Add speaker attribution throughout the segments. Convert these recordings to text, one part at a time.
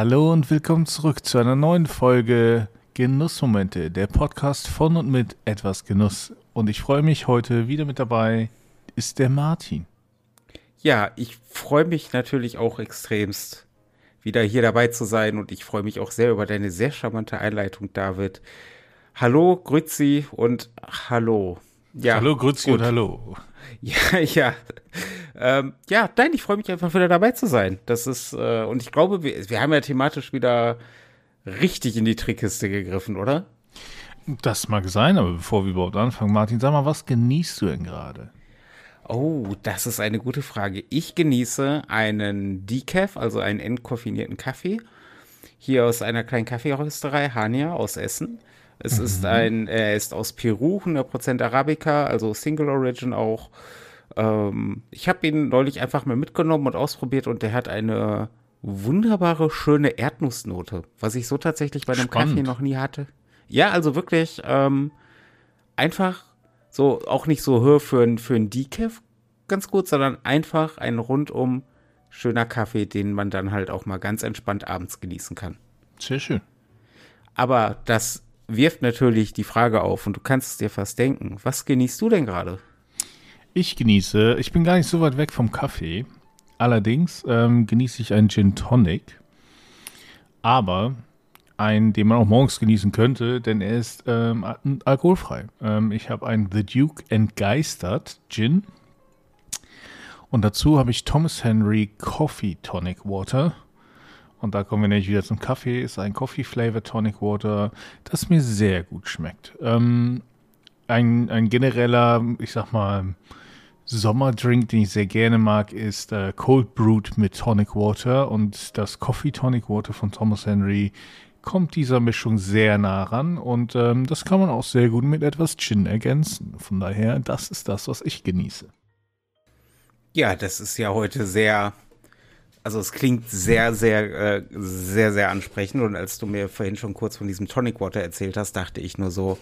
Speaker 1: Hallo und willkommen zurück zu einer neuen Folge Genussmomente, der Podcast von und mit etwas Genuss. Und ich freue mich heute wieder mit dabei ist der Martin.
Speaker 2: Ja, ich freue mich natürlich auch extremst, wieder hier dabei zu sein und ich freue mich auch sehr über deine sehr charmante Einleitung, David. Hallo, Grüezi und Hallo.
Speaker 1: Ja, hallo, Grüezi und Hallo.
Speaker 2: Ja, ja. Ähm, ja, nein, ich freue mich einfach wieder dabei zu sein. Das ist, äh, und ich glaube, wir, wir haben ja thematisch wieder richtig in die Trickkiste gegriffen, oder?
Speaker 1: Das mag sein, aber bevor wir überhaupt anfangen, Martin, sag mal, was genießt du denn gerade?
Speaker 2: Oh, das ist eine gute Frage. Ich genieße einen Decaf, also einen entkoffinierten Kaffee, hier aus einer kleinen Kaffeerösterei, Hania aus Essen. Es mhm. ist ein, er ist aus Peru, 100% Arabica, also Single Origin auch. Ähm, ich habe ihn neulich einfach mal mitgenommen und ausprobiert und der hat eine wunderbare, schöne Erdnussnote, was ich so tatsächlich bei einem Spannend. Kaffee noch nie hatte. Ja, also wirklich ähm, einfach so auch nicht so höher für ein, für ein Decaf ganz gut, sondern einfach ein rundum schöner Kaffee, den man dann halt auch mal ganz entspannt abends genießen kann.
Speaker 1: Sehr schön.
Speaker 2: Aber das wirft natürlich die Frage auf und du kannst es dir fast denken. Was genießt du denn gerade?
Speaker 1: Ich genieße, ich bin gar nicht so weit weg vom Kaffee. Allerdings ähm, genieße ich einen Gin Tonic. Aber einen, den man auch morgens genießen könnte, denn er ist ähm, alkoholfrei. Ähm, ich habe einen The Duke Entgeistert Gin. Und dazu habe ich Thomas Henry Coffee Tonic Water. Und da kommen wir nämlich wieder zum Kaffee. Ist ein Coffee Flavor Tonic Water, das mir sehr gut schmeckt. Ähm, ein, ein genereller, ich sag mal, Sommerdrink, den ich sehr gerne mag, ist äh, Cold Brewed mit Tonic Water. Und das Coffee Tonic Water von Thomas Henry kommt dieser Mischung sehr nah ran. Und ähm, das kann man auch sehr gut mit etwas Gin ergänzen. Von daher, das ist das, was ich genieße.
Speaker 2: Ja, das ist ja heute sehr also es klingt sehr, sehr, äh, sehr, sehr ansprechend. Und als du mir vorhin schon kurz von diesem Tonic Water erzählt hast, dachte ich nur so,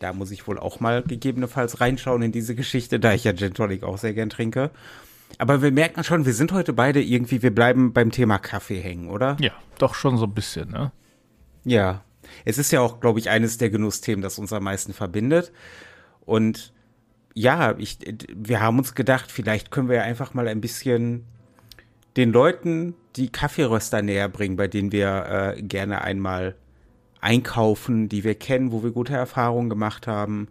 Speaker 2: da muss ich wohl auch mal gegebenenfalls reinschauen in diese Geschichte, da ich ja Gin Tonic auch sehr gern trinke. Aber wir merken schon, wir sind heute beide irgendwie, wir bleiben beim Thema Kaffee hängen, oder?
Speaker 1: Ja, doch schon so ein bisschen, ne?
Speaker 2: Ja. Es ist ja auch, glaube ich, eines der Genussthemen, das uns am meisten verbindet. Und ja, ich, wir haben uns gedacht, vielleicht können wir ja einfach mal ein bisschen den Leuten die Kaffeeröster näher bringen, bei denen wir äh, gerne einmal einkaufen, die wir kennen, wo wir gute Erfahrungen gemacht haben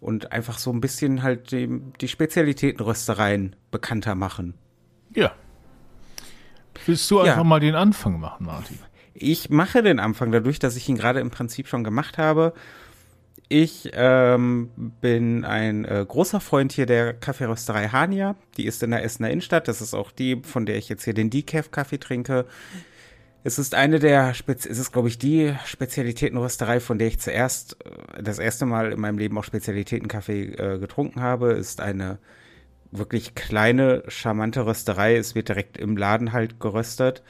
Speaker 2: und einfach so ein bisschen halt die, die Spezialitätenröstereien bekannter machen.
Speaker 1: Ja. Willst du einfach ja. mal den Anfang machen, Martin?
Speaker 2: Ich mache den Anfang dadurch, dass ich ihn gerade im Prinzip schon gemacht habe. Ich ähm, bin ein äh, großer Freund hier der Kaffeerösterei Hania. Die ist in der Essener Innenstadt. Das ist auch die, von der ich jetzt hier den Decaf-Kaffee trinke. Es ist eine der, Spez es ist glaube ich die Spezialitätenrösterei, von der ich zuerst äh, das erste Mal in meinem Leben auch Spezialitätenkaffee äh, getrunken habe. Ist eine wirklich kleine, charmante Rösterei. Es wird direkt im Laden halt geröstet.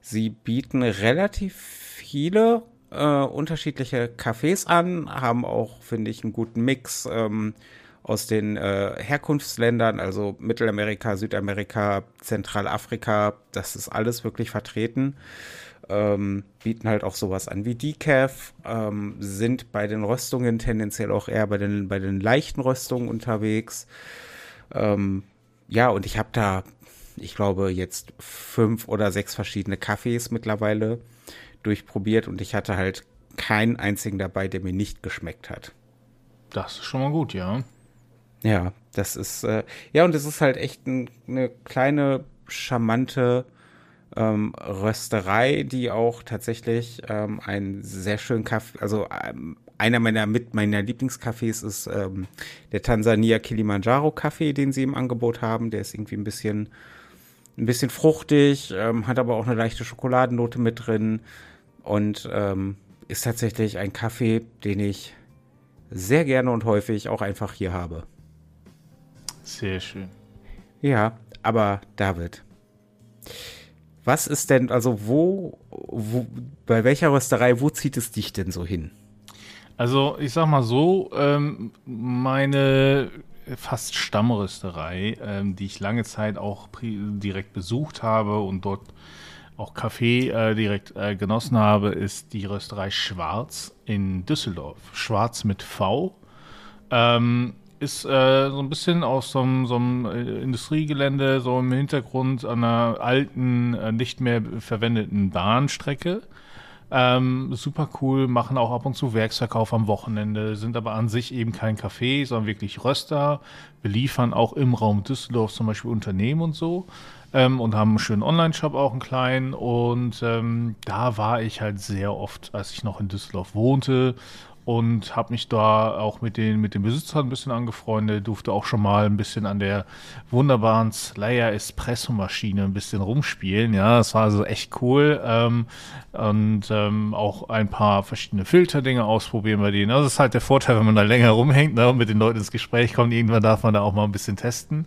Speaker 2: Sie bieten relativ viele äh, unterschiedliche Cafés an, haben auch, finde ich, einen guten Mix ähm, aus den äh, Herkunftsländern, also Mittelamerika, Südamerika, Zentralafrika, das ist alles wirklich vertreten. Ähm, bieten halt auch sowas an wie Decaf, ähm, sind bei den Röstungen tendenziell auch eher bei den, bei den leichten Röstungen unterwegs. Ähm, ja, und ich habe da, ich glaube, jetzt fünf oder sechs verschiedene Kaffees mittlerweile durchprobiert und ich hatte halt keinen einzigen dabei, der mir nicht geschmeckt hat.
Speaker 1: Das ist schon mal gut, ja.
Speaker 2: Ja, das ist, äh, ja, und es ist halt echt ein, eine kleine, charmante ähm, Rösterei, die auch tatsächlich ähm, einen sehr schönen Kaffee, also ähm, einer meiner mit meiner Lieblingscafés ist ähm, der Tansania Kilimanjaro Kaffee, den sie im Angebot haben. Der ist irgendwie ein bisschen, ein bisschen fruchtig, ähm, hat aber auch eine leichte Schokoladennote mit drin und ähm, ist tatsächlich ein Kaffee, den ich sehr gerne und häufig auch einfach hier habe.
Speaker 1: Sehr schön.
Speaker 2: Ja, aber David, was ist denn, also wo, wo, bei welcher Rösterei, wo zieht es dich denn so hin?
Speaker 1: Also ich sag mal so, ähm, meine fast Stammrösterei, ähm, die ich lange Zeit auch direkt besucht habe und dort auch Kaffee äh, direkt äh, genossen habe, ist die Rösterei Schwarz in Düsseldorf. Schwarz mit V. Ähm, ist äh, so ein bisschen aus so einem, so einem äh, Industriegelände, so im Hintergrund einer alten, äh, nicht mehr verwendeten Bahnstrecke. Ähm, super cool, machen auch ab und zu Werksverkauf am Wochenende, sind aber an sich eben kein Café, sondern wirklich Röster, beliefern auch im Raum Düsseldorf zum Beispiel Unternehmen und so ähm, und haben einen schönen Online-Shop auch einen kleinen. Und ähm, da war ich halt sehr oft, als ich noch in Düsseldorf wohnte und habe mich da auch mit den, mit den Besitzern ein bisschen angefreundet, durfte auch schon mal ein bisschen an der wunderbaren Slayer Espresso Maschine ein bisschen rumspielen. Ja, das war also echt cool. Ähm, und ähm, auch ein paar verschiedene Filterdinge ausprobieren bei denen. Also das ist halt der Vorteil, wenn man da länger rumhängt ne, und mit den Leuten ins Gespräch kommt. Irgendwann darf man da auch mal ein bisschen testen.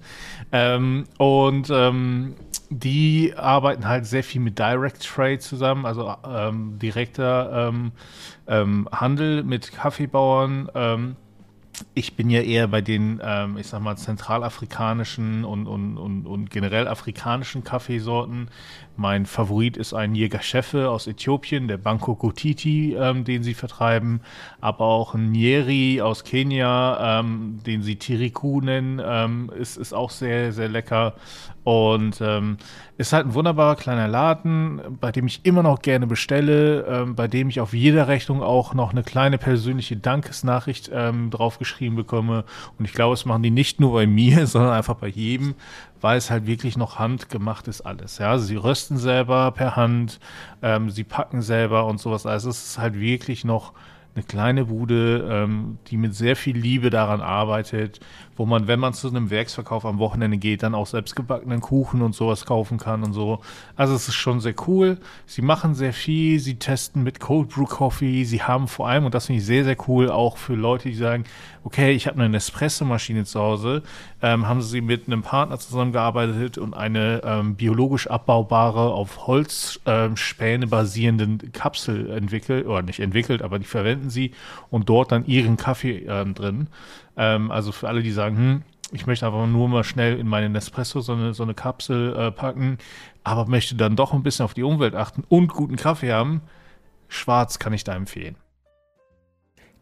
Speaker 1: Ähm, und ähm, die arbeiten halt sehr viel mit Direct Trade zusammen, also ähm, direkter ähm, ähm, Handel mit Kaffeebauern. Ähm, ich bin ja eher bei den, ähm, ich sag mal, zentralafrikanischen und, und, und, und generell afrikanischen Kaffeesorten. Mein Favorit ist ein Jäger Chefe aus Äthiopien, der Banco Gotiti, ähm, den sie vertreiben, aber auch ein Nyeri aus Kenia, ähm, den sie Tiriku nennen, ähm, ist, ist auch sehr, sehr lecker. Und ähm, ist halt ein wunderbarer kleiner Laden, bei dem ich immer noch gerne bestelle, ähm, bei dem ich auf jeder Rechnung auch noch eine kleine persönliche Dankesnachricht ähm, draufgeschrieben bekomme. Und ich glaube, es machen die nicht nur bei mir, sondern einfach bei jedem, weil es halt wirklich noch handgemacht ist alles. Ja, also sie rösten selber per Hand, ähm, sie packen selber und sowas. Also es ist halt wirklich noch eine kleine Bude, ähm, die mit sehr viel Liebe daran arbeitet, wo man, wenn man zu einem Werksverkauf am Wochenende geht, dann auch selbstgebackenen Kuchen und sowas kaufen kann und so. Also es ist schon sehr cool. Sie machen sehr viel, sie testen mit Cold Brew Coffee, sie haben vor allem, und das finde ich sehr, sehr cool, auch für Leute, die sagen, okay, ich habe eine Nespresso-Maschine zu Hause, ähm, haben sie mit einem Partner zusammengearbeitet und eine ähm, biologisch abbaubare, auf Holzspäne ähm, basierenden Kapsel entwickelt, oder nicht entwickelt, aber die verwenden sie und dort dann ihren Kaffee ähm, drin. Ähm, also für alle, die sagen, hm, ich möchte einfach nur mal schnell in meine Nespresso so eine, so eine Kapsel äh, packen, aber möchte dann doch ein bisschen auf die Umwelt achten und guten Kaffee haben. Schwarz kann ich da empfehlen.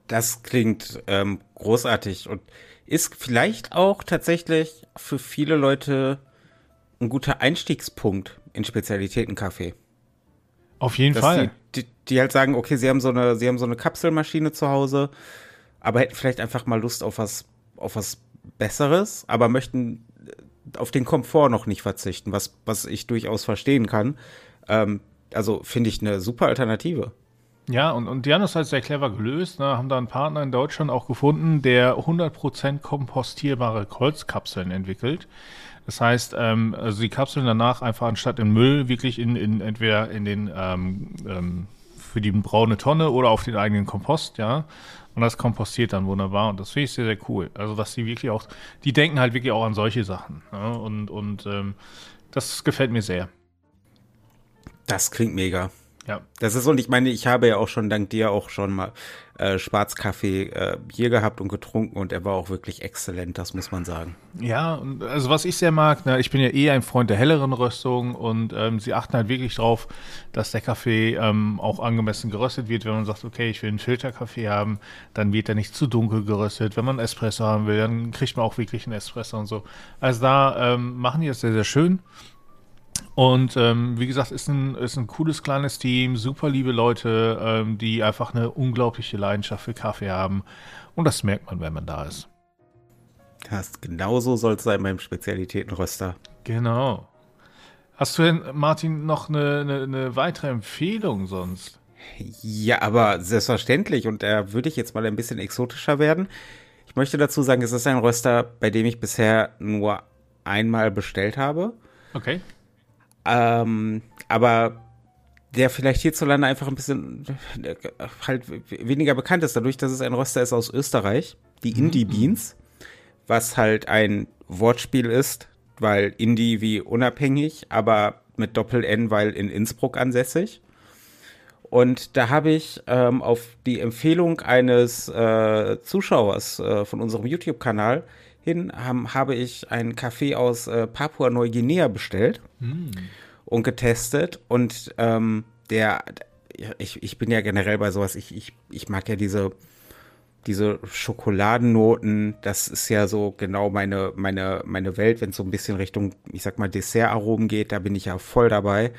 Speaker 2: Das klingt ähm, großartig und ist vielleicht auch tatsächlich für viele Leute ein guter Einstiegspunkt in Spezialitätenkaffee.
Speaker 1: Auf jeden Dass Fall.
Speaker 2: Die, die, die, halt sagen, okay, sie haben so eine, sie haben so eine Kapselmaschine zu Hause aber hätten vielleicht einfach mal Lust auf was, auf was Besseres, aber möchten auf den Komfort noch nicht verzichten, was, was ich durchaus verstehen kann. Ähm, also finde ich eine super Alternative.
Speaker 1: Ja, und, und die haben das halt sehr clever gelöst, ne? haben da einen Partner in Deutschland auch gefunden, der 100% kompostierbare Holzkapseln entwickelt. Das heißt, ähm, also die Kapseln danach einfach anstatt in Müll wirklich in, in entweder in den ähm, ähm, für die braune Tonne oder auf den eigenen Kompost, ja. Und das kompostiert dann wunderbar. Und das finde ich sehr, sehr cool. Also, dass die wirklich auch, die denken halt wirklich auch an solche Sachen. Ja? Und, und ähm, das gefällt mir sehr.
Speaker 2: Das klingt mega.
Speaker 1: Ja.
Speaker 2: Das ist, und ich meine, ich habe ja auch schon dank dir auch schon mal äh, Schwarzkaffee äh, hier gehabt und getrunken und er war auch wirklich exzellent, das muss man sagen.
Speaker 1: Ja, also was ich sehr mag, ne, ich bin ja eh ein Freund der helleren Röstung und ähm, sie achten halt wirklich drauf, dass der Kaffee ähm, auch angemessen geröstet wird. Wenn man sagt, okay, ich will einen Filterkaffee haben, dann wird er nicht zu dunkel geröstet. Wenn man Espresso haben will, dann kriegt man auch wirklich einen Espresso und so. Also da ähm, machen die das sehr, sehr schön. Und ähm, wie gesagt, ist ein, ist ein cooles kleines Team, super liebe Leute, ähm, die einfach eine unglaubliche Leidenschaft für Kaffee haben. Und das merkt man, wenn man da ist.
Speaker 2: Das, genauso soll es sein beim Spezialitätenröster.
Speaker 1: Genau. Hast du denn, Martin, noch eine, eine, eine weitere Empfehlung sonst?
Speaker 2: Ja, aber selbstverständlich. Und da würde ich jetzt mal ein bisschen exotischer werden. Ich möchte dazu sagen, es ist ein Röster, bei dem ich bisher nur einmal bestellt habe.
Speaker 1: Okay.
Speaker 2: Ähm, aber der vielleicht hierzulande einfach ein bisschen äh, halt weniger bekannt ist, dadurch, dass es ein Röster ist aus Österreich, die mhm. Indie Beans, was halt ein Wortspiel ist, weil Indie wie unabhängig, aber mit Doppel-N, weil in Innsbruck ansässig. Und da habe ich ähm, auf die Empfehlung eines äh, Zuschauers äh, von unserem YouTube-Kanal hin, haben, habe ich einen Kaffee aus äh, Papua-Neuguinea bestellt. Mm. und getestet und ähm, der, ich, ich bin ja generell bei sowas, ich, ich, ich mag ja diese, diese Schokoladennoten, das ist ja so genau meine, meine, meine Welt, wenn es so ein bisschen Richtung, ich sag mal, Dessertaromen geht, da bin ich ja voll dabei.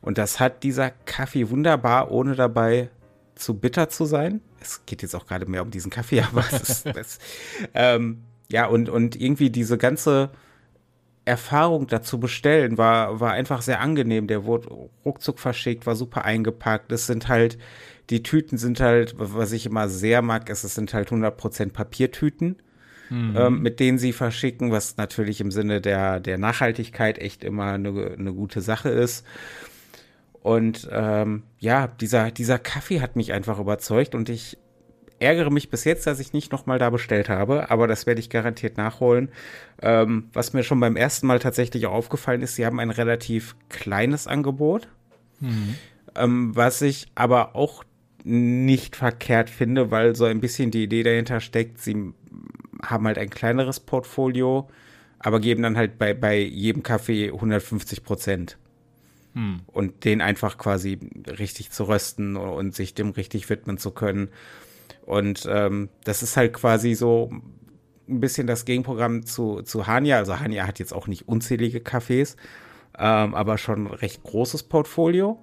Speaker 2: Und das hat dieser Kaffee wunderbar, ohne dabei zu bitter zu sein. Es geht jetzt auch gerade mehr um diesen Kaffee, aber es ist, das, ähm, ja, und, und irgendwie diese ganze Erfahrung dazu bestellen war, war einfach sehr angenehm. Der wurde ruckzuck verschickt, war super eingepackt. Es sind halt, die Tüten sind halt, was ich immer sehr mag, ist, es sind halt 100% Papiertüten, mhm. ähm, mit denen sie verschicken, was natürlich im Sinne der, der Nachhaltigkeit echt immer eine, eine gute Sache ist. Und ähm, ja, dieser, dieser Kaffee hat mich einfach überzeugt und ich ärgere mich bis jetzt, dass ich nicht nochmal da bestellt habe, aber das werde ich garantiert nachholen. Ähm, was mir schon beim ersten Mal tatsächlich auch aufgefallen ist, sie haben ein relativ kleines Angebot, mhm. ähm, was ich aber auch nicht verkehrt finde, weil so ein bisschen die Idee dahinter steckt, sie haben halt ein kleineres Portfolio, aber geben dann halt bei, bei jedem Kaffee 150 Prozent. Hm. Und den einfach quasi richtig zu rösten und sich dem richtig widmen zu können. Und ähm, das ist halt quasi so ein bisschen das Gegenprogramm zu, zu Hania. Also Hania hat jetzt auch nicht unzählige Cafés, ähm, aber schon ein recht großes Portfolio.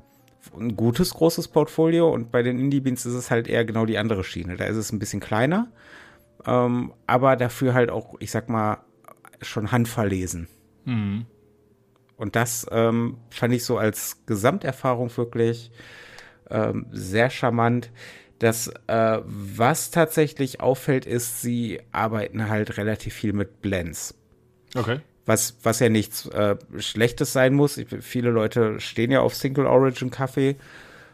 Speaker 2: Ein gutes, großes Portfolio. Und bei den Indie Beans ist es halt eher genau die andere Schiene. Da ist es ein bisschen kleiner, ähm, aber dafür halt auch, ich sag mal, schon handverlesen. Mhm. Und das ähm, fand ich so als Gesamterfahrung wirklich ähm, sehr charmant. Das, äh, was tatsächlich auffällt, ist, sie arbeiten halt relativ viel mit Blends.
Speaker 1: Okay.
Speaker 2: Was, was ja nichts äh, Schlechtes sein muss. Ich, viele Leute stehen ja auf Single Origin Kaffee,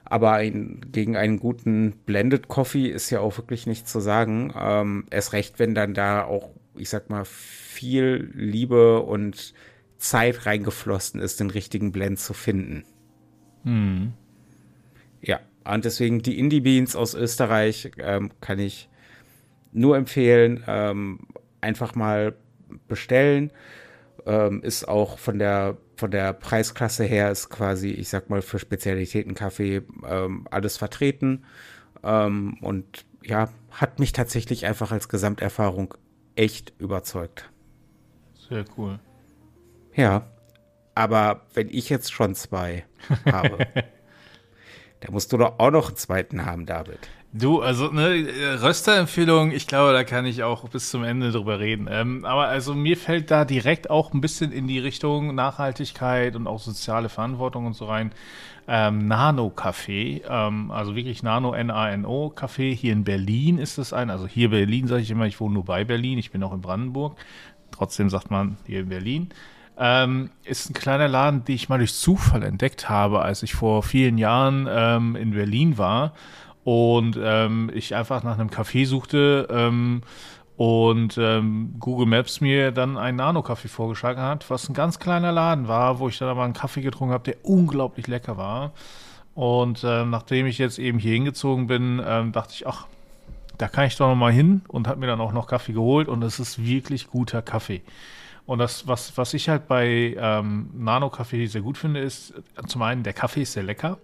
Speaker 2: aber ein, gegen einen guten Blended Coffee ist ja auch wirklich nichts zu sagen. Ähm, erst recht, wenn dann da auch, ich sag mal, viel Liebe und Zeit reingeflossen ist, den richtigen Blend zu finden. Hm. Und deswegen die Indie Beans aus Österreich ähm, kann ich nur empfehlen. Ähm, einfach mal bestellen. Ähm, ist auch von der von der Preisklasse her ist quasi, ich sag mal, für Spezialitätenkaffee ähm, alles vertreten. Ähm, und ja, hat mich tatsächlich einfach als Gesamterfahrung echt überzeugt.
Speaker 1: Sehr cool.
Speaker 2: Ja, aber wenn ich jetzt schon zwei habe, Da musst du doch auch noch einen zweiten haben, David.
Speaker 1: Du, also ne, Rösterempfehlung, ich glaube, da kann ich auch bis zum Ende drüber reden. Ähm, aber also mir fällt da direkt auch ein bisschen in die Richtung Nachhaltigkeit und auch soziale Verantwortung und so rein. Ähm, Nano-Café, ähm, also wirklich Nano, N-A-N-O Café. Hier in Berlin ist es ein, also hier Berlin sage ich immer, ich wohne nur bei Berlin, ich bin auch in Brandenburg. Trotzdem sagt man hier in Berlin. Ähm, ist ein kleiner Laden, den ich mal durch Zufall entdeckt habe, als ich vor vielen Jahren ähm, in Berlin war und ähm, ich einfach nach einem Café suchte ähm, und ähm, Google Maps mir dann einen Nano-Kaffee vorgeschlagen hat, was ein ganz kleiner Laden war, wo ich dann aber einen Kaffee getrunken habe, der unglaublich lecker war. Und ähm, nachdem ich jetzt eben hier hingezogen bin, dachte ich, ach, da kann ich doch noch mal hin und habe mir dann auch noch Kaffee geholt und es ist wirklich guter Kaffee. Und das, was, was ich halt bei ähm, Nano-Kaffee sehr gut finde, ist zum einen, der Kaffee ist sehr lecker.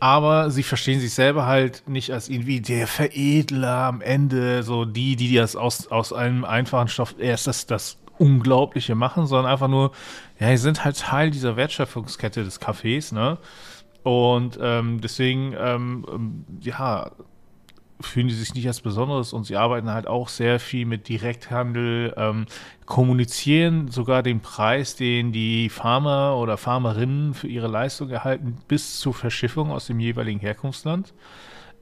Speaker 1: Aber sie verstehen sich selber halt nicht als irgendwie der Veredler am Ende, so die, die das aus, aus einem einfachen Stoff erst das, das Unglaubliche machen, sondern einfach nur, ja, sie sind halt Teil dieser Wertschöpfungskette des Kaffees, ne? Und ähm, deswegen, ähm, ähm ja, fühlen die sich nicht als Besonderes und sie arbeiten halt auch sehr viel mit Direkthandel, ähm, kommunizieren sogar den Preis, den die Farmer oder Farmerinnen für ihre Leistung erhalten, bis zur Verschiffung aus dem jeweiligen Herkunftsland.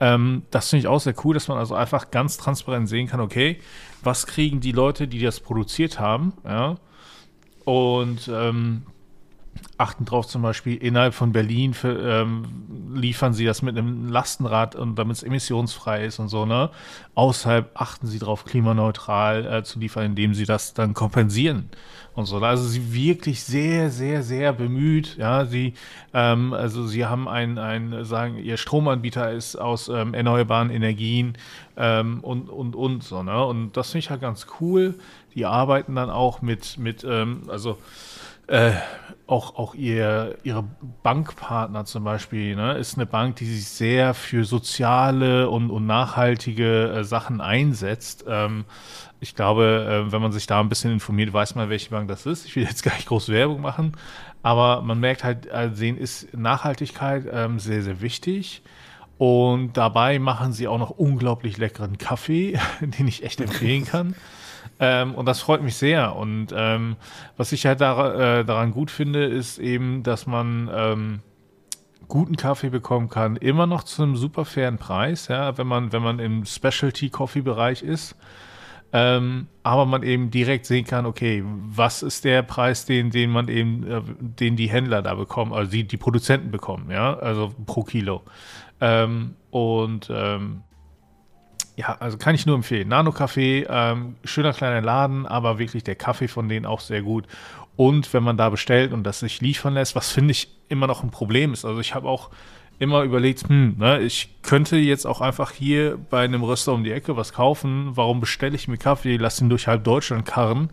Speaker 1: Ähm, das finde ich auch sehr cool, dass man also einfach ganz transparent sehen kann, okay, was kriegen die Leute, die das produziert haben, ja, und ähm, achten drauf zum Beispiel, innerhalb von Berlin für, ähm, liefern sie das mit einem Lastenrad und damit es emissionsfrei ist und so, ne? Außerhalb achten sie darauf, klimaneutral äh, zu liefern, indem sie das dann kompensieren und so. Also sie wirklich sehr, sehr, sehr bemüht, ja, sie, ähm, also sie haben ein, ein, sagen, ihr Stromanbieter ist aus ähm, erneuerbaren Energien ähm, und, und, und so, ne? Und das finde ich halt ganz cool. die arbeiten dann auch mit, mit ähm, also äh, auch, auch ihr, ihre Bankpartner zum Beispiel, ne, ist eine Bank, die sich sehr für soziale und, und nachhaltige äh, Sachen einsetzt. Ähm, ich glaube, äh, wenn man sich da ein bisschen informiert, weiß man, welche Bank das ist. Ich will jetzt gar nicht groß Werbung machen, aber man merkt halt, äh, sehen ist Nachhaltigkeit ähm, sehr, sehr wichtig. Und dabei machen sie auch noch unglaublich leckeren Kaffee, den ich echt empfehlen kann. Ähm, und das freut mich sehr. Und ähm, was ich halt da, äh, daran gut finde, ist eben, dass man ähm, guten Kaffee bekommen kann, immer noch zu einem super fairen Preis, ja, wenn man, wenn man im Specialty-Coffee-Bereich ist. Ähm, aber man eben direkt sehen kann, okay, was ist der Preis, den, den man eben, äh, den die Händler da bekommen, also die, die Produzenten bekommen, ja, also pro Kilo. Ähm, und ähm, ja, also kann ich nur empfehlen. Nano Café, ähm, schöner kleiner Laden, aber wirklich der Kaffee von denen auch sehr gut. Und wenn man da bestellt und das sich liefern lässt, was finde ich immer noch ein Problem ist. Also ich habe auch immer überlegt, hm, ne, ich könnte jetzt auch einfach hier bei einem Röster um die Ecke was kaufen. Warum bestelle ich mir Kaffee, lass ihn durch halb Deutschland karren?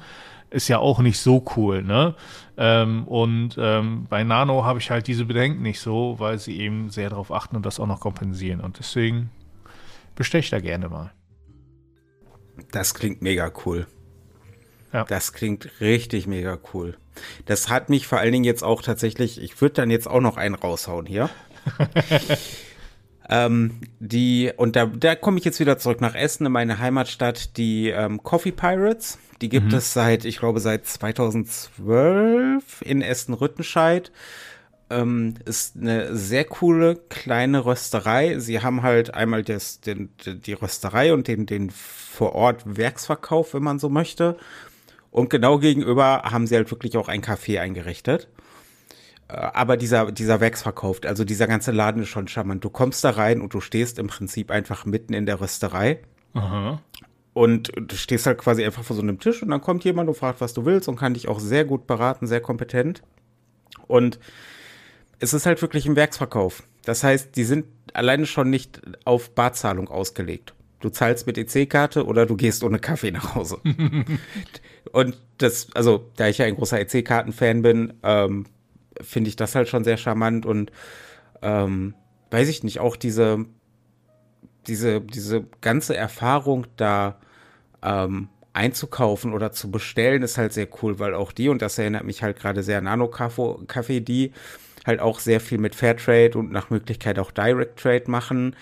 Speaker 1: Ist ja auch nicht so cool, ne? Ähm, und ähm, bei Nano habe ich halt diese Bedenken nicht so, weil sie eben sehr darauf achten und das auch noch kompensieren. Und deswegen bestech da gerne mal.
Speaker 2: Das klingt mega cool. Ja. Das klingt richtig mega cool. Das hat mich vor allen Dingen jetzt auch tatsächlich, ich würde dann jetzt auch noch einen raushauen hier. ähm, die, und da, da komme ich jetzt wieder zurück nach Essen, in meine Heimatstadt, die ähm, Coffee Pirates. Die gibt mhm. es seit, ich glaube, seit 2012 in Essen-Rüttenscheid. Ähm, ist eine sehr coole kleine Rösterei. Sie haben halt einmal das, den, die Rösterei und den, den vor Ort Werksverkauf, wenn man so möchte. Und genau gegenüber haben sie halt wirklich auch ein Café eingerichtet. Äh, aber dieser, dieser Werksverkauf, also dieser ganze Laden ist schon charmant. Du kommst da rein und du stehst im Prinzip einfach mitten in der Rösterei. Aha. Und du stehst halt quasi einfach vor so einem Tisch und dann kommt jemand und fragt, was du willst und kann dich auch sehr gut beraten, sehr kompetent. Und es ist halt wirklich ein Werksverkauf. Das heißt, die sind alleine schon nicht auf Barzahlung ausgelegt. Du zahlst mit EC-Karte oder du gehst ohne Kaffee nach Hause. und das, also, da ich ja ein großer EC-Karten-Fan bin, ähm, finde ich das halt schon sehr charmant und ähm, weiß ich nicht, auch diese, diese, diese ganze Erfahrung da ähm, einzukaufen oder zu bestellen, ist halt sehr cool, weil auch die, und das erinnert mich halt gerade sehr an Nano-Kaffee, die halt auch sehr viel mit Fairtrade und nach Möglichkeit auch Direct Trade machen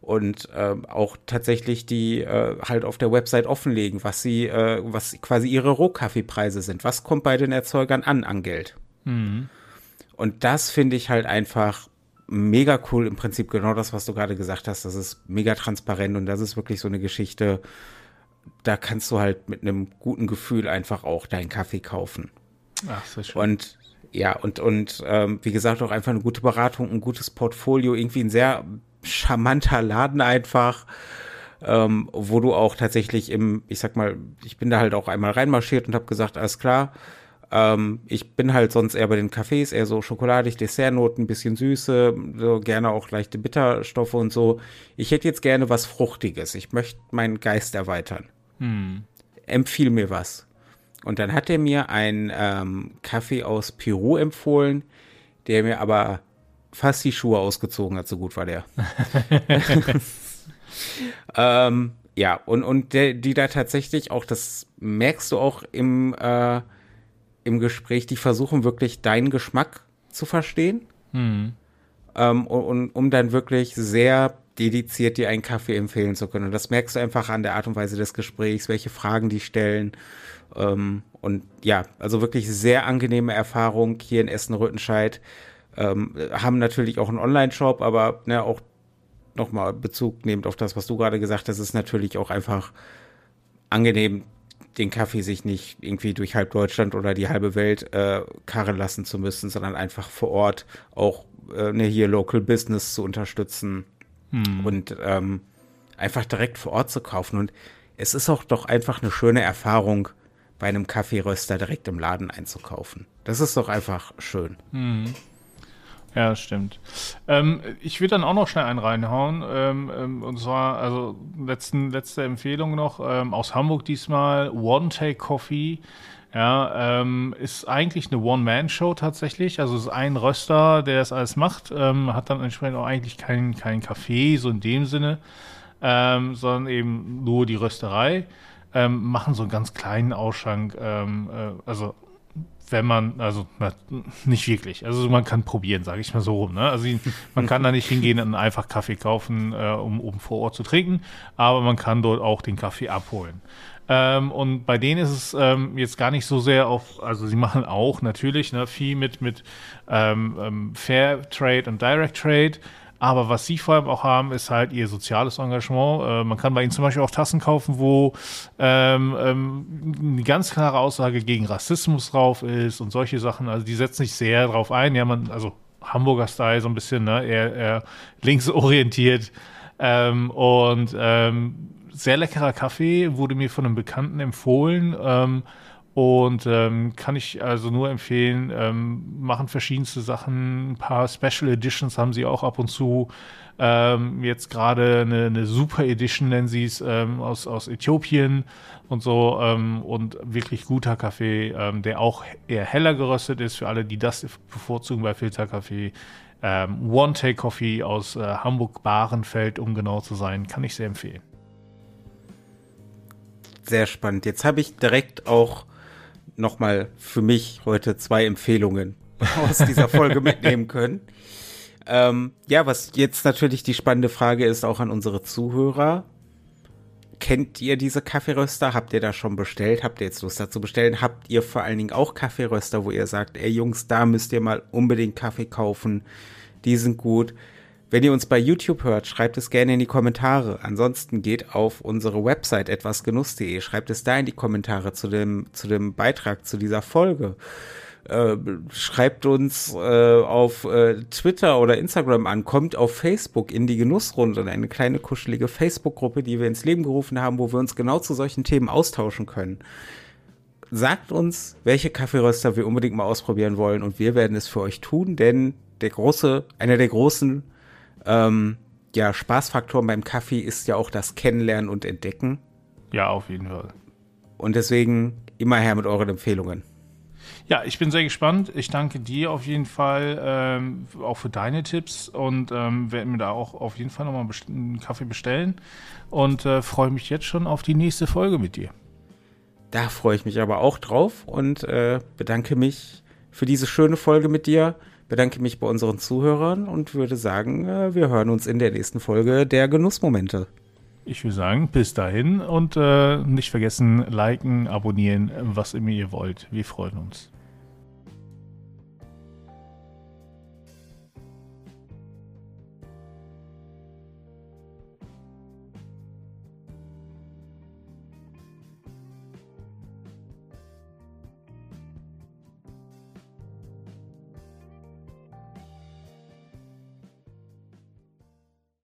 Speaker 2: und äh, auch tatsächlich die äh, halt auf der Website offenlegen, was sie, äh, was quasi ihre Rohkaffeepreise sind. Was kommt bei den Erzeugern an an Geld? Mhm. Und das finde ich halt einfach mega cool. Im Prinzip genau das, was du gerade gesagt hast. Das ist mega transparent und das ist wirklich so eine Geschichte. Da kannst du halt mit einem guten Gefühl einfach auch deinen Kaffee kaufen. Ach, so schön. Und ja, und, und ähm, wie gesagt, auch einfach eine gute Beratung, ein gutes Portfolio, irgendwie ein sehr charmanter Laden einfach, ähm, wo du auch tatsächlich im, ich sag mal, ich bin da halt auch einmal reinmarschiert und habe gesagt, alles klar, ähm, ich bin halt sonst eher bei den Cafés, eher so schokoladig, Dessertnoten, bisschen Süße, so gerne auch leichte Bitterstoffe und so. Ich hätte jetzt gerne was Fruchtiges. Ich möchte meinen Geist erweitern. Hm. Empfiehl mir was. Und dann hat er mir einen ähm, Kaffee aus Peru empfohlen, der mir aber fast die Schuhe ausgezogen hat, so gut war der. ähm, ja, und, und der, die da tatsächlich auch, das merkst du auch im, äh, im Gespräch, die versuchen wirklich deinen Geschmack zu verstehen. Mhm. Ähm, und, und um dann wirklich sehr dediziert dir einen Kaffee empfehlen zu können. Und das merkst du einfach an der Art und Weise des Gesprächs, welche Fragen die stellen. Ähm, und ja, also wirklich sehr angenehme Erfahrung hier in Essen-Rüttenscheid. Ähm, haben natürlich auch einen Online-Shop, aber ne, auch nochmal Bezug nehmend auf das, was du gerade gesagt hast, ist natürlich auch einfach angenehm, den Kaffee sich nicht irgendwie durch halb Deutschland oder die halbe Welt äh, karren lassen zu müssen, sondern einfach vor Ort auch äh, ne, hier Local Business zu unterstützen hm. und ähm, einfach direkt vor Ort zu kaufen. Und es ist auch doch einfach eine schöne Erfahrung, bei einem Kaffeeröster direkt im Laden einzukaufen. Das ist doch einfach schön. Hm.
Speaker 1: Ja, stimmt. Ähm, ich will dann auch noch schnell einen reinhauen. Ähm, ähm, und zwar, also letzten, letzte Empfehlung noch ähm, aus Hamburg diesmal, One Take Coffee. Ja, ähm, ist eigentlich eine One-Man-Show tatsächlich. Also es ist ein Röster, der das alles macht, ähm, hat dann entsprechend auch eigentlich keinen kein Kaffee, so in dem Sinne, ähm, sondern eben nur die Rösterei. Ähm, machen so einen ganz kleinen Ausschank, ähm, äh, also wenn man, also na, nicht wirklich. Also man kann probieren, sage ich mal so rum. Ne? Also man kann da nicht hingehen und einfach Kaffee kaufen, äh, um, um vor Ort zu trinken, aber man kann dort auch den Kaffee abholen. Ähm, und bei denen ist es ähm, jetzt gar nicht so sehr auf, also sie machen auch natürlich ne, viel mit, mit ähm, ähm, Fair Trade und Direct Trade. Aber was sie vor allem auch haben, ist halt ihr soziales Engagement. Äh, man kann bei ihnen zum Beispiel auch Tassen kaufen, wo ähm, ähm, eine ganz klare Aussage gegen Rassismus drauf ist und solche Sachen. Also die setzen sich sehr drauf ein. Ja, man, also Hamburger Style so ein bisschen, ne, eher, eher linksorientiert. Ähm, und ähm, sehr leckerer Kaffee, wurde mir von einem Bekannten empfohlen. Ähm, und ähm, kann ich also nur empfehlen, ähm, machen verschiedenste Sachen. Ein paar Special Editions haben sie auch ab und zu. Ähm, jetzt gerade eine, eine Super Edition nennen sie es ähm, aus, aus Äthiopien und so. Ähm, und wirklich guter Kaffee, ähm, der auch eher heller geröstet ist für alle, die das bevorzugen bei Filterkaffee. Ähm, One Take Coffee aus äh, Hamburg-Bahrenfeld, um genau zu sein, kann ich sehr empfehlen
Speaker 2: sehr spannend. Jetzt habe ich direkt auch nochmal für mich heute zwei Empfehlungen aus dieser Folge mitnehmen können. Ähm, ja, was jetzt natürlich die spannende Frage ist, auch an unsere Zuhörer. Kennt ihr diese Kaffeeröster? Habt ihr da schon bestellt? Habt ihr jetzt Lust dazu bestellen? Habt ihr vor allen Dingen auch Kaffeeröster, wo ihr sagt, ey Jungs, da müsst ihr mal unbedingt Kaffee kaufen. Die sind gut. Wenn ihr uns bei YouTube hört, schreibt es gerne in die Kommentare. Ansonsten geht auf unsere Website etwasgenuss.de, schreibt es da in die Kommentare zu dem, zu dem Beitrag zu dieser Folge. Äh, schreibt uns äh, auf äh, Twitter oder Instagram an, kommt auf Facebook in die Genussrunde, eine kleine kuschelige Facebook-Gruppe, die wir ins Leben gerufen haben, wo wir uns genau zu solchen Themen austauschen können. Sagt uns, welche Kaffeeröster wir unbedingt mal ausprobieren wollen und wir werden es für euch tun, denn der große, einer der großen ähm, ja, Spaßfaktor beim Kaffee ist ja auch das Kennenlernen und Entdecken.
Speaker 1: Ja, auf jeden Fall.
Speaker 2: Und deswegen immer her mit euren Empfehlungen.
Speaker 1: Ja, ich bin sehr gespannt. Ich danke dir auf jeden Fall ähm, auch für deine Tipps und ähm, werde mir da auch auf jeden Fall nochmal einen Kaffee bestellen und äh, freue mich jetzt schon auf die nächste Folge mit dir.
Speaker 2: Da freue ich mich aber auch drauf und äh, bedanke mich für diese schöne Folge mit dir bedanke mich bei unseren Zuhörern und würde sagen, äh, wir hören uns in der nächsten Folge der Genussmomente.
Speaker 1: Ich würde sagen, bis dahin und äh, nicht vergessen, liken, abonnieren, was immer ihr wollt. Wir freuen uns.